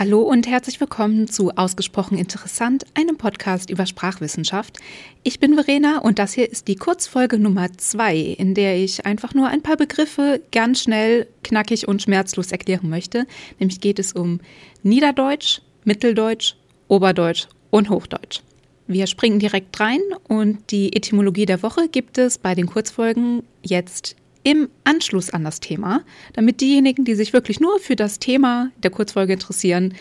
Hallo und herzlich willkommen zu Ausgesprochen Interessant, einem Podcast über Sprachwissenschaft. Ich bin Verena und das hier ist die Kurzfolge Nummer zwei, in der ich einfach nur ein paar Begriffe ganz schnell, knackig und schmerzlos erklären möchte. Nämlich geht es um Niederdeutsch, Mitteldeutsch, Oberdeutsch und Hochdeutsch. Wir springen direkt rein und die Etymologie der Woche gibt es bei den Kurzfolgen jetzt im Anschluss an das Thema, damit diejenigen, die sich wirklich nur für das Thema der Kurzfolge interessieren,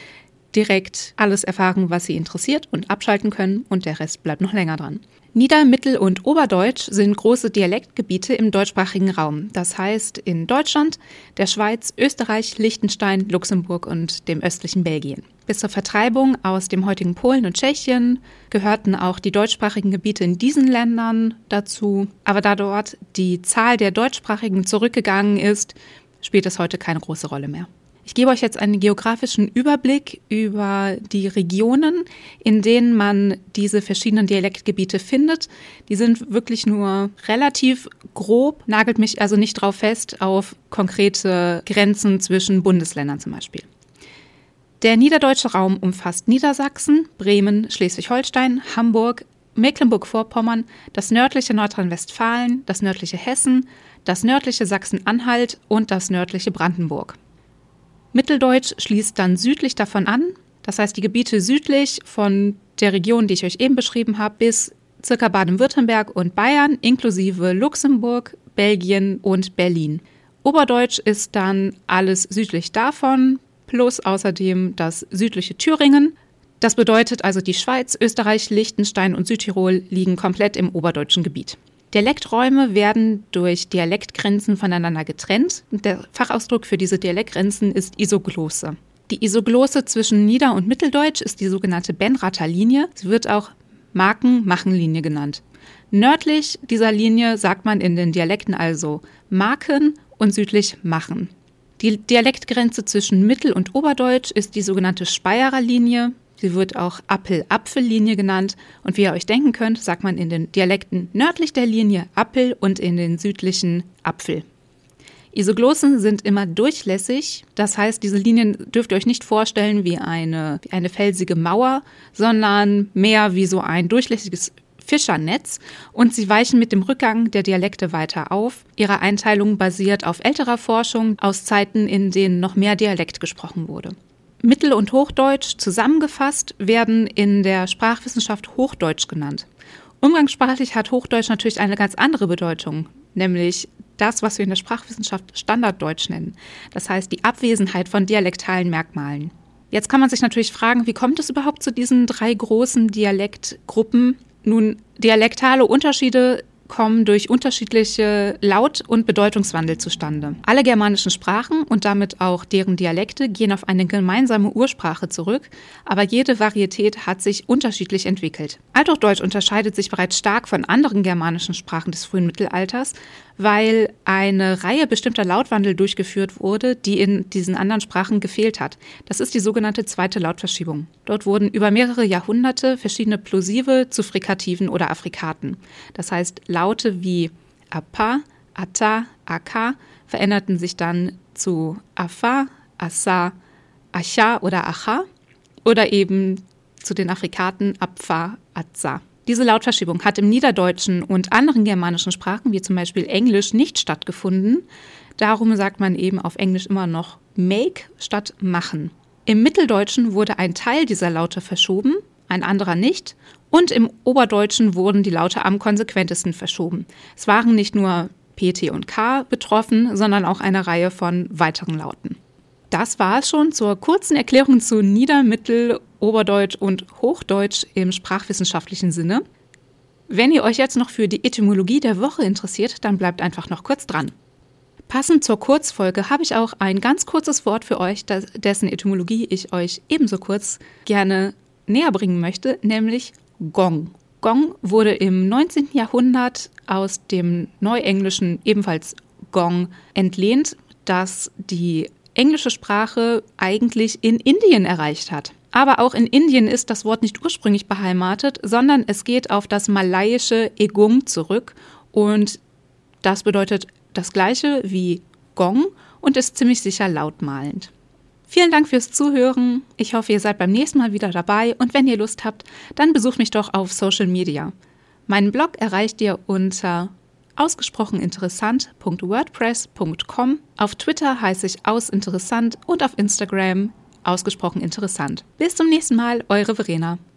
direkt alles erfahren, was sie interessiert und abschalten können und der Rest bleibt noch länger dran. Nieder-, Mittel- und Oberdeutsch sind große Dialektgebiete im deutschsprachigen Raum. Das heißt in Deutschland, der Schweiz, Österreich, Liechtenstein, Luxemburg und dem östlichen Belgien. Bis zur Vertreibung aus dem heutigen Polen und Tschechien gehörten auch die deutschsprachigen Gebiete in diesen Ländern dazu. Aber da dort die Zahl der deutschsprachigen zurückgegangen ist, spielt es heute keine große Rolle mehr. Ich gebe euch jetzt einen geografischen Überblick über die Regionen, in denen man diese verschiedenen Dialektgebiete findet. Die sind wirklich nur relativ grob, nagelt mich also nicht drauf fest auf konkrete Grenzen zwischen Bundesländern zum Beispiel. Der niederdeutsche Raum umfasst Niedersachsen, Bremen, Schleswig-Holstein, Hamburg, Mecklenburg-Vorpommern, das nördliche Nordrhein-Westfalen, das nördliche Hessen, das nördliche Sachsen-Anhalt und das nördliche Brandenburg. Mitteldeutsch schließt dann südlich davon an, das heißt die Gebiete südlich von der Region, die ich euch eben beschrieben habe, bis circa Baden-Württemberg und Bayern, inklusive Luxemburg, Belgien und Berlin. Oberdeutsch ist dann alles südlich davon, plus außerdem das südliche Thüringen. Das bedeutet also, die Schweiz, Österreich, Liechtenstein und Südtirol liegen komplett im oberdeutschen Gebiet. Dialekträume werden durch Dialektgrenzen voneinander getrennt. Der Fachausdruck für diese Dialektgrenzen ist Isoglose. Die Isoglose zwischen Nieder- und Mitteldeutsch ist die sogenannte Benrather Linie. Sie wird auch Marken-Machen-Linie genannt. Nördlich dieser Linie sagt man in den Dialekten also Marken und südlich Machen. Die Dialektgrenze zwischen Mittel- und Oberdeutsch ist die sogenannte Speyerer Linie. Sie wird auch Appel-Apfel-Linie genannt. Und wie ihr euch denken könnt, sagt man in den Dialekten nördlich der Linie Appel und in den südlichen Apfel. Isoglossen sind immer durchlässig. Das heißt, diese Linien dürft ihr euch nicht vorstellen wie eine, wie eine felsige Mauer, sondern mehr wie so ein durchlässiges Fischernetz und sie weichen mit dem Rückgang der Dialekte weiter auf. Ihre Einteilung basiert auf älterer Forschung aus Zeiten, in denen noch mehr Dialekt gesprochen wurde. Mittel- und Hochdeutsch zusammengefasst werden in der Sprachwissenschaft Hochdeutsch genannt. Umgangssprachlich hat Hochdeutsch natürlich eine ganz andere Bedeutung, nämlich das, was wir in der Sprachwissenschaft Standarddeutsch nennen. Das heißt die Abwesenheit von dialektalen Merkmalen. Jetzt kann man sich natürlich fragen, wie kommt es überhaupt zu diesen drei großen Dialektgruppen? Nun, dialektale Unterschiede kommen durch unterschiedliche Laut- und Bedeutungswandel zustande. Alle germanischen Sprachen und damit auch deren Dialekte gehen auf eine gemeinsame Ursprache zurück, aber jede Varietät hat sich unterschiedlich entwickelt. Althochdeutsch unterscheidet sich bereits stark von anderen germanischen Sprachen des frühen Mittelalters, weil eine Reihe bestimmter Lautwandel durchgeführt wurde, die in diesen anderen Sprachen gefehlt hat. Das ist die sogenannte zweite Lautverschiebung. Dort wurden über mehrere Jahrhunderte verschiedene Plosive zu Frikativen oder Afrikaten. Das heißt, Laute wie Apa, Ata, Aka veränderten sich dann zu Afa, Asa, Acha oder Acha oder eben zu den Afrikaten Apfa, Atza. Diese Lautverschiebung hat im Niederdeutschen und anderen germanischen Sprachen, wie zum Beispiel Englisch, nicht stattgefunden. Darum sagt man eben auf Englisch immer noch make statt machen. Im Mitteldeutschen wurde ein Teil dieser Laute verschoben, ein anderer nicht. Und im Oberdeutschen wurden die Laute am konsequentesten verschoben. Es waren nicht nur P, T und K betroffen, sondern auch eine Reihe von weiteren Lauten. Das war es schon zur kurzen Erklärung zu Nieder-, Mittel-, Oberdeutsch und Hochdeutsch im sprachwissenschaftlichen Sinne. Wenn ihr euch jetzt noch für die Etymologie der Woche interessiert, dann bleibt einfach noch kurz dran. Passend zur Kurzfolge habe ich auch ein ganz kurzes Wort für euch, dessen Etymologie ich euch ebenso kurz gerne näher bringen möchte, nämlich Gong. Gong wurde im 19. Jahrhundert aus dem Neuenglischen ebenfalls Gong entlehnt, das die englische Sprache eigentlich in Indien erreicht hat. Aber auch in Indien ist das Wort nicht ursprünglich beheimatet, sondern es geht auf das malaiische Egum zurück und das bedeutet das gleiche wie Gong und ist ziemlich sicher lautmalend. Vielen Dank fürs Zuhören. Ich hoffe, ihr seid beim nächsten Mal wieder dabei und wenn ihr Lust habt, dann besucht mich doch auf Social Media. Meinen Blog erreicht ihr unter ausgesprocheninteressant.wordpress.com. Auf Twitter heiße ich ausinteressant und auf Instagram ausgesprochen interessant. Bis zum nächsten Mal, eure Verena.